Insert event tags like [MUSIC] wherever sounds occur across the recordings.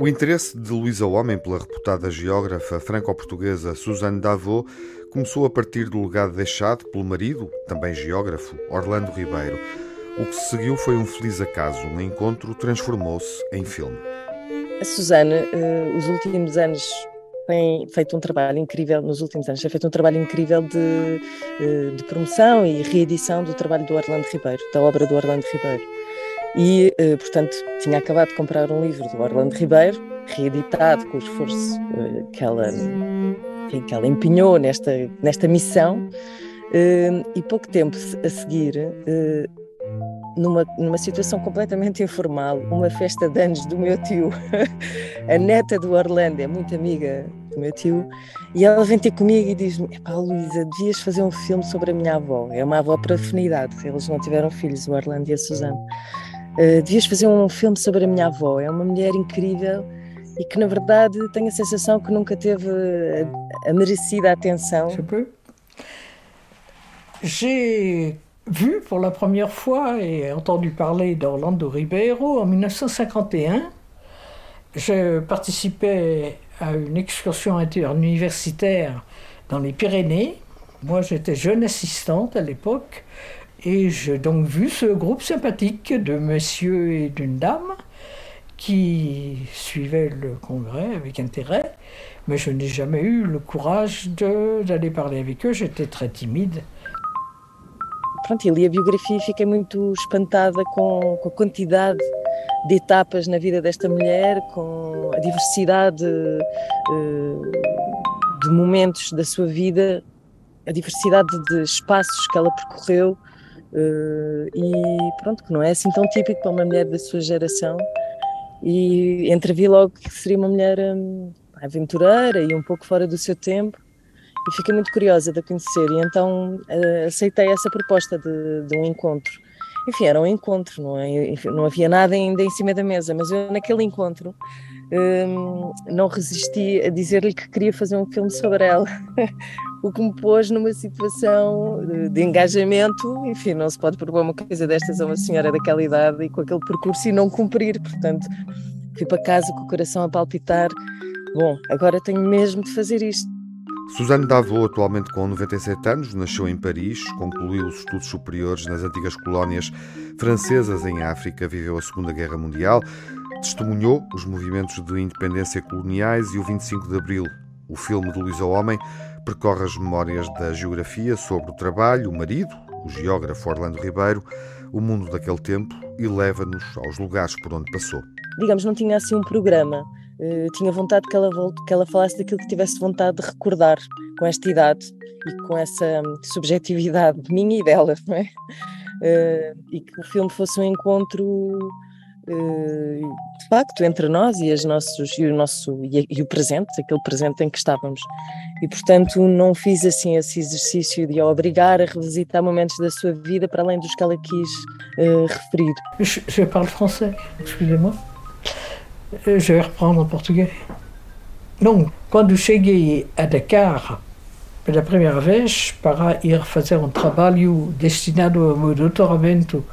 O interesse de Luísa Homem pela reputada geógrafa franco-portuguesa Suzanne Davot começou a partir do legado deixado pelo marido, também geógrafo, Orlando Ribeiro. O que se seguiu foi um feliz acaso. Um encontro transformou-se em filme. A Suzanne, uh, os últimos anos tem feito um trabalho incrível, nos últimos anos, tem feito um trabalho incrível de, uh, de promoção e reedição do trabalho do Orlando Ribeiro, da obra do Orlando Ribeiro. E, uh, portanto, tinha acabado de comprar um livro do Orlando Ribeiro, reeditado com o esforço uh, que, ela, que ela empenhou nesta, nesta missão. E pouco tempo a seguir, numa, numa situação completamente informal, uma festa de anos do meu tio, [LAUGHS] a neta do Orlando, é muito amiga meu tio, e ela vem ter comigo e diz-me: Epá, Luísa, devias fazer um filme sobre a minha avó. É uma avó para afinidade, eles não tiveram filhos, o Orlando e a Suzana. Uh, devias fazer um filme sobre a minha avó. É uma mulher incrível e que, na verdade, tenho a sensação que nunca teve a, a merecida atenção. J'ai vu pour la première fois et entendu parler d'Orlando Ribeiro en 1951. Je participais à une excursion interuniversitaire dans les Pyrénées. Moi, j'étais jeune assistante à l'époque Et j'ai donc vu ce groupe sympathique de messieurs et d'une dame qui suivaient le congrès avec intérêt, mais je n'ai jamais eu le courage d'aller parler avec eux, j'étais très timide. Pronto, e li a biografia e muito espantada com, de etapas na vida desta mulher, com a diversidade uh, de momentos da sua vida, a diversidade de espaços que ela percorreu, Uh, e pronto, que não é assim tão típico para uma mulher da sua geração. E entrevi logo que seria uma mulher um, aventureira e um pouco fora do seu tempo. E fiquei muito curiosa de a conhecer. E então aceitei essa proposta de, de, um encontro. Enfim, era um encontro, não, é? Enfim, não havia nada ainda em cima da mesa, mas eu naquele encontro um, não resisti a dizer-lhe que queria fazer um filme sobre ela, [LAUGHS] o que me pôs numa situação de, de, engajamento. Enfim, não se pode propor uma coisa destas a uma senhora daquela idade e com aquele percurso e não cumprir. Portanto, fui para casa com o coração a palpitar. Bom, agora tenho mesmo de fazer isto. Suzanne Davot, atualmente com 97 anos, nasceu em Paris, concluiu os estudos superiores nas antigas colónias francesas em África, viveu a Segunda Guerra Mundial, testemunhou os movimentos de independência coloniais e o 25 de Abril. O filme de Luísa Homem percorre as memórias da geografia sobre o trabalho, o marido, o geógrafo Orlando Ribeiro, o mundo daquele tempo e leva-nos aos lugares por onde passou. Digamos, não tinha assim um programa. Uh, tinha vontade que ela, que ela falasse daquilo que tivesse vontade de recordar com esta idade e com essa hum, subjetividade minha e dela, não é? Uh, e que o filme fosse um encontro eh, de facto entre nós e, as nossos, e, o nosso, e, e, o presente, aquele presente em que estávamos. E portanto não fiz assim esse exercício de a obrigar a revisitar momentos da sua vida para além dos que ela quis uh, referir. Je, je parle français, excusez-moi. Euh, je vais reprendre en portugais. Donc, quando cheguei a Dakar, pela primeira vez, para ir fazer um trabalho destinado ao meu doutoramento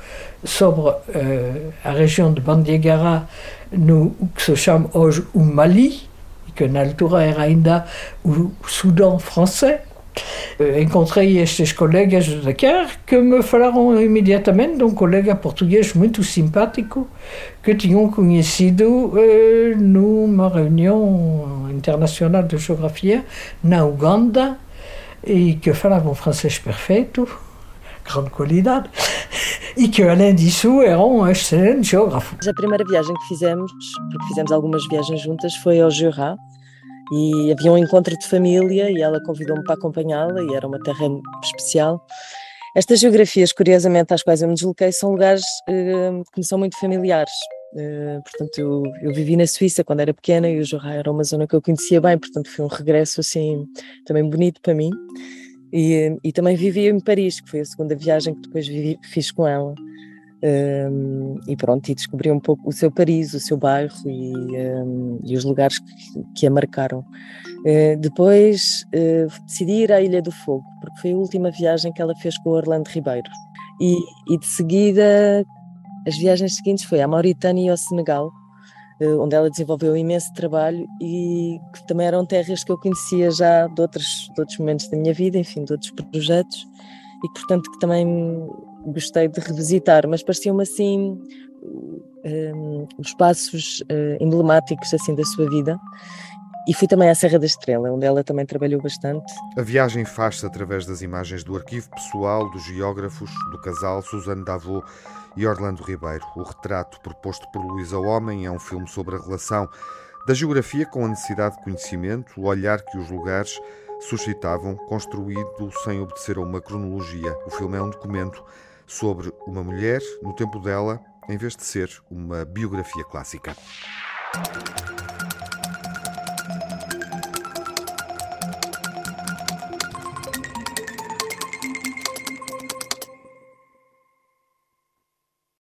sobre uh, a região de Bandiagara, no que se chama hoje o Mali, que na altura era ainda o Sudão francês. Uh, encontrei estes colegas de Dakar que me falaram imediatamente de um colega português muito simpático que tinham conhecido uh, numa reunião internacional de geografia na Uganda e que falava um francês perfeito grande qualidade, [LAUGHS] e que além disso era um excelente geógrafo. A primeira viagem que fizemos, porque fizemos algumas viagens juntas, foi ao Jura, e havia um encontro de família e ela convidou-me para acompanhá-la e era uma terra especial. Estas geografias, curiosamente, às quais eu me desloquei, são lugares uh, que me são muito familiares. Uh, portanto, eu, eu, vivi na Suíça quando era pequena e o Jura era uma zona que eu conhecia bem, portanto foi um regresso assim também bonito para mim. E, e também vivi em Paris, que foi a segunda viagem que depois vivi, fiz com ela. Um, e pronto, e descobri um pouco o seu Paris, o seu bairro e, um, e os lugares que, que a marcaram. Uh, depois uh, decidi ir à Ilha do Fogo, porque foi a última viagem que ela fez com o Orlando Ribeiro. E, e de seguida, as viagens seguintes foi à Mauritânia e ao Senegal, uh, onde ela desenvolveu imenso trabalho e que também eram terras que eu conhecia já de outros, de outros momentos da minha vida, enfim, de outros projetos, e portanto que também gostei de revisitar, mas pareciam-me assim um, os passos uh, emblemáticos assim da sua vida. E fui também à Serra da Estrela, onde ela também trabalhou bastante. A viagem faz-se através das imagens do arquivo pessoal dos geógrafos do casal Suzano Davô e Orlando Ribeiro. O retrato proposto por Luísa Homem é um filme sobre a relação da geografia com a necessidade de conhecimento, o olhar que os lugares suscitavam, construído sem obedecer a uma cronologia. O filme é um documento sobre uma mulher no tempo dela, em vez de ser uma biografia clássica.